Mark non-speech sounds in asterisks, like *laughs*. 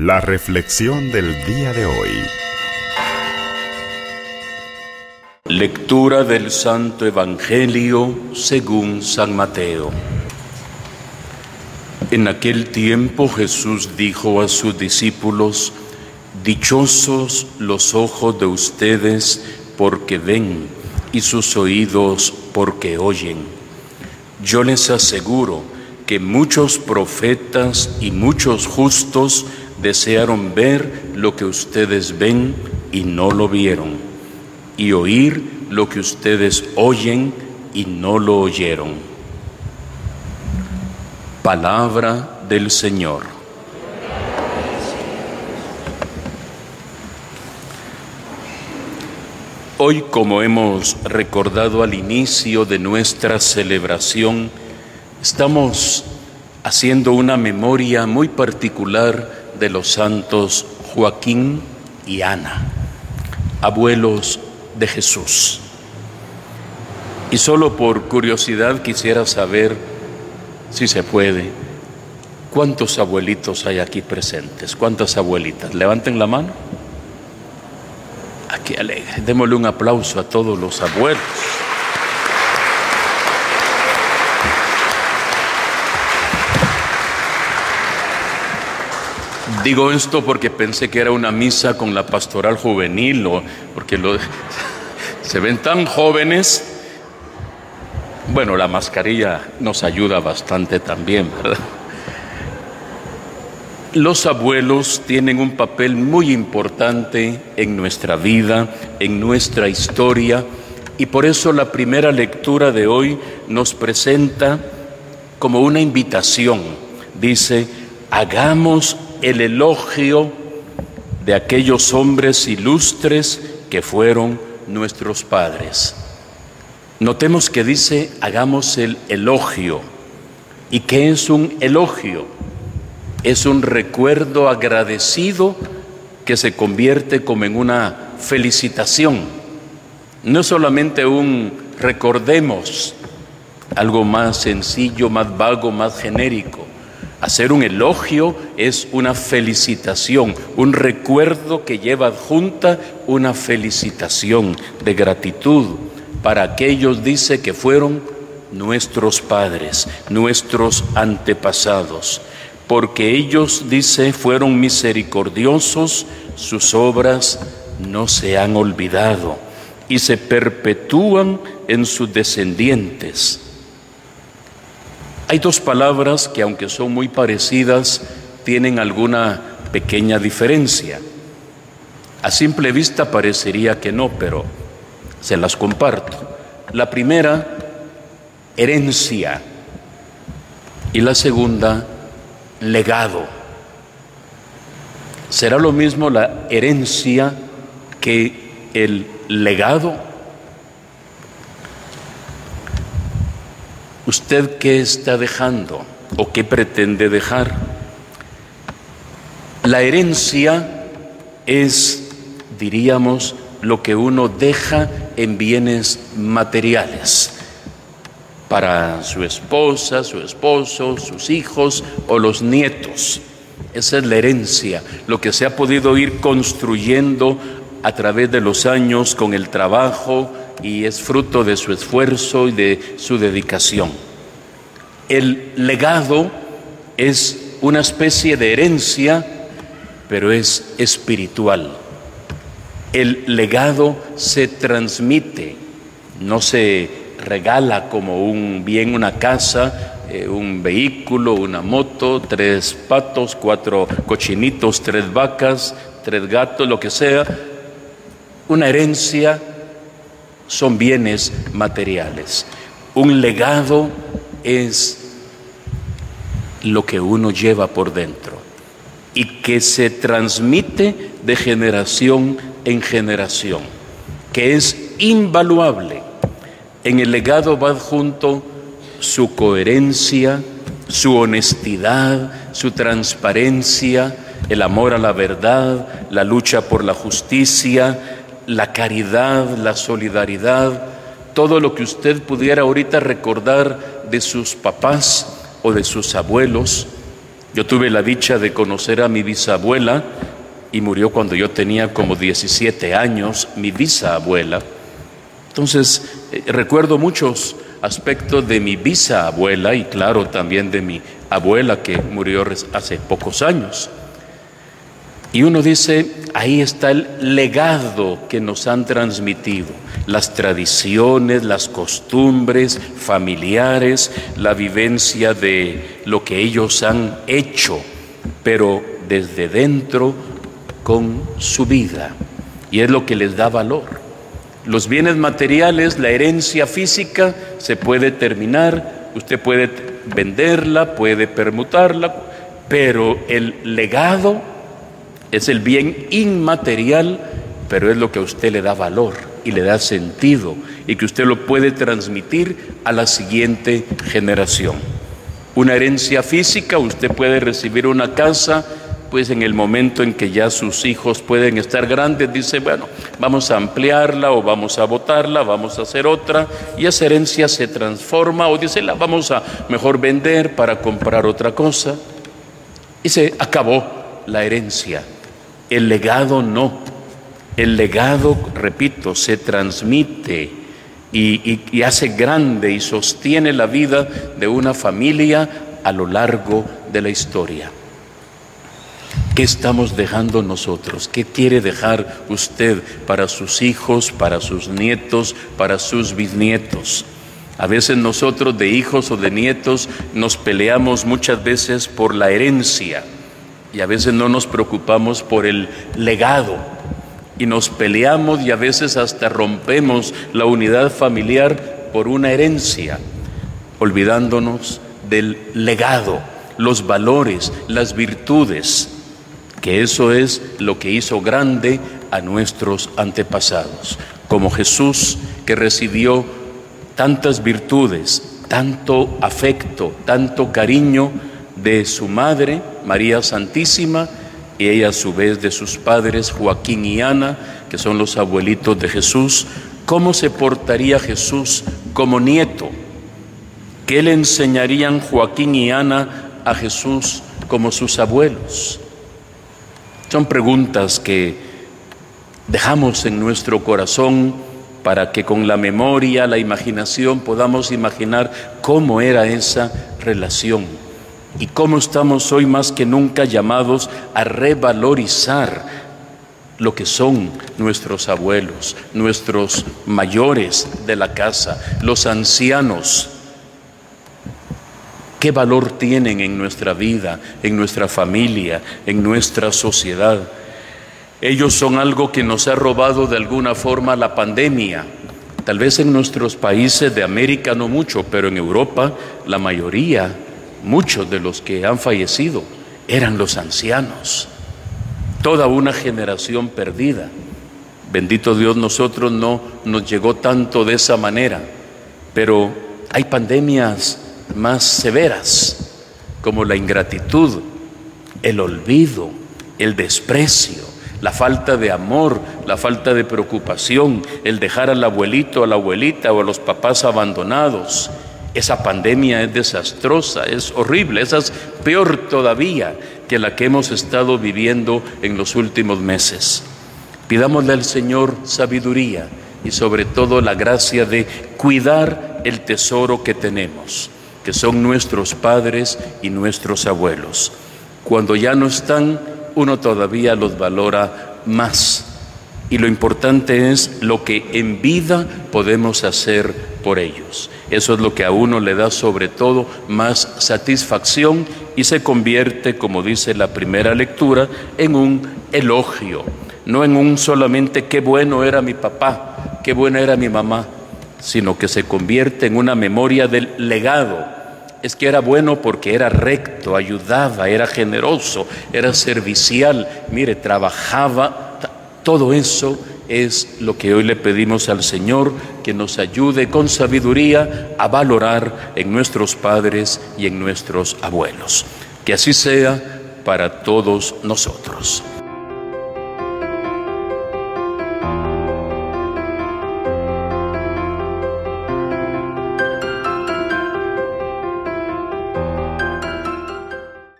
La reflexión del día de hoy. Lectura del Santo Evangelio según San Mateo. En aquel tiempo Jesús dijo a sus discípulos, Dichosos los ojos de ustedes porque ven y sus oídos porque oyen. Yo les aseguro que muchos profetas y muchos justos desearon ver lo que ustedes ven y no lo vieron, y oír lo que ustedes oyen y no lo oyeron. Palabra del Señor. Hoy, como hemos recordado al inicio de nuestra celebración, estamos haciendo una memoria muy particular de los santos Joaquín y Ana, abuelos de Jesús. Y solo por curiosidad quisiera saber, si se puede, cuántos abuelitos hay aquí presentes, cuántas abuelitas. Levanten la mano. Aquí alegre. Démosle un aplauso a todos los abuelos. Digo esto porque pensé que era una misa con la pastoral juvenil, o porque *laughs* se ven tan jóvenes. Bueno, la mascarilla nos ayuda bastante también, ¿verdad? Los abuelos tienen un papel muy importante en nuestra vida, en nuestra historia, y por eso la primera lectura de hoy nos presenta como una invitación. Dice, hagamos el elogio de aquellos hombres ilustres que fueron nuestros padres. Notemos que dice, hagamos el elogio. ¿Y qué es un elogio? Es un recuerdo agradecido que se convierte como en una felicitación. No solamente un recordemos, algo más sencillo, más vago, más genérico. Hacer un elogio es una felicitación, un recuerdo que lleva adjunta una felicitación de gratitud para aquellos, dice, que fueron nuestros padres, nuestros antepasados, porque ellos, dice, fueron misericordiosos, sus obras no se han olvidado y se perpetúan en sus descendientes. Hay dos palabras que aunque son muy parecidas, tienen alguna pequeña diferencia. A simple vista parecería que no, pero se las comparto. La primera, herencia. Y la segunda, legado. ¿Será lo mismo la herencia que el legado? ¿Usted qué está dejando o qué pretende dejar? La herencia es, diríamos, lo que uno deja en bienes materiales para su esposa, su esposo, sus hijos o los nietos. Esa es la herencia, lo que se ha podido ir construyendo a través de los años con el trabajo, y es fruto de su esfuerzo y de su dedicación. El legado es una especie de herencia, pero es espiritual. El legado se transmite, no se regala como un bien, una casa, eh, un vehículo, una moto, tres patos, cuatro cochinitos, tres vacas, tres gatos, lo que sea. Una herencia son bienes materiales. Un legado es lo que uno lleva por dentro y que se transmite de generación en generación, que es invaluable. En el legado va junto su coherencia, su honestidad, su transparencia, el amor a la verdad, la lucha por la justicia, la caridad, la solidaridad, todo lo que usted pudiera ahorita recordar de sus papás o de sus abuelos, Yo tuve la dicha de conocer a mi bisabuela y murió cuando yo tenía como 17 años, mi bisabuela. Entonces, eh, recuerdo muchos aspectos de mi bisabuela y claro también de mi abuela que murió hace pocos años. Y uno dice, ahí está el legado que nos han transmitido, las tradiciones, las costumbres familiares, la vivencia de lo que ellos han hecho, pero desde dentro con su vida. Y es lo que les da valor. Los bienes materiales, la herencia física se puede terminar, usted puede venderla, puede permutarla, pero el legado es el bien inmaterial, pero es lo que a usted le da valor y le da sentido y que usted lo puede transmitir a la siguiente generación. Una herencia física, usted puede recibir una casa, pues en el momento en que ya sus hijos pueden estar grandes, dice, bueno, vamos a ampliarla o vamos a botarla, vamos a hacer otra, y esa herencia se transforma o dice, la vamos a mejor vender para comprar otra cosa. Y se acabó la herencia. El legado no. El legado, repito, se transmite y, hace grande y sostiene la vida de una familia a lo largo de la historia. ¿Qué estamos dejando nosotros? ¿Qué quiere dejar usted para sus hijos, para sus nietos, para sus bisnietos? A veces nosotros de hijos o de nietos nos peleamos muchas veces por la herencia y a veces no nos preocupamos por el legado. Y nos peleamos y a veces hasta rompemos la unidad familiar por una herencia, olvidándonos del legado, los valores, las virtudes, que eso es lo que hizo grande a nuestros antepasados, como Jesús que recibió tantas virtudes, tanto afecto, tanto cariño de su madre, María Santísima, y ella a su vez de sus padres, Joaquín y Ana, que son los abuelitos de Jesús, ¿cómo se portaría Jesús como nieto? ¿Qué le enseñarían Joaquín y Ana a Jesús como sus abuelos? Son preguntas que dejamos en nuestro corazón para que con la memoria, la imaginación podamos imaginar cómo era esa relación y cómo estamos hoy más que nunca llamados a revalorizar lo que son nuestros abuelos, nuestros mayores de la casa, los ancianos. ¿Qué valor tienen en nuestra vida, en nuestra familia, en nuestra sociedad? Ellos son algo que nos ha robado de alguna forma la pandemia. Tal vez en nuestros países de América no mucho, pero en Europa la mayoría muchos de los que han fallecido eran los ancianos, toda una generación perdida. Bendito Dios, nosotros no nos llegó tanto de esa manera, pero hay pandemias más severas, como la ingratitud, el olvido, el desprecio, la falta de amor, la falta de preocupación, el dejar al abuelito, a la abuelita o a los papás abandonados, esa pandemia es desastrosa, es horrible, esa es peor todavía que la que hemos estado viviendo en los últimos meses. Pidámosle al Señor sabiduría y sobre todo la gracia de cuidar el tesoro que tenemos, que son nuestros padres y nuestros abuelos. Cuando ya no están, uno todavía los valora más. Y lo importante es lo que en vida podemos hacer por ellos. Eso es lo que a uno le da sobre todo más satisfacción y se convierte, como dice la primera lectura, en un elogio, no en un solamente qué bueno era mi papá, qué buena era mi mamá, sino que se convierte en una memoria del legado. Es que era bueno porque era recto, ayudaba, era generoso, era servicial, mire, trabajaba, todo eso es lo que hoy le pedimos al Señor, que nos ayude con sabiduría a valorar en nuestros padres y en nuestros abuelos. Que así sea para todos nosotros.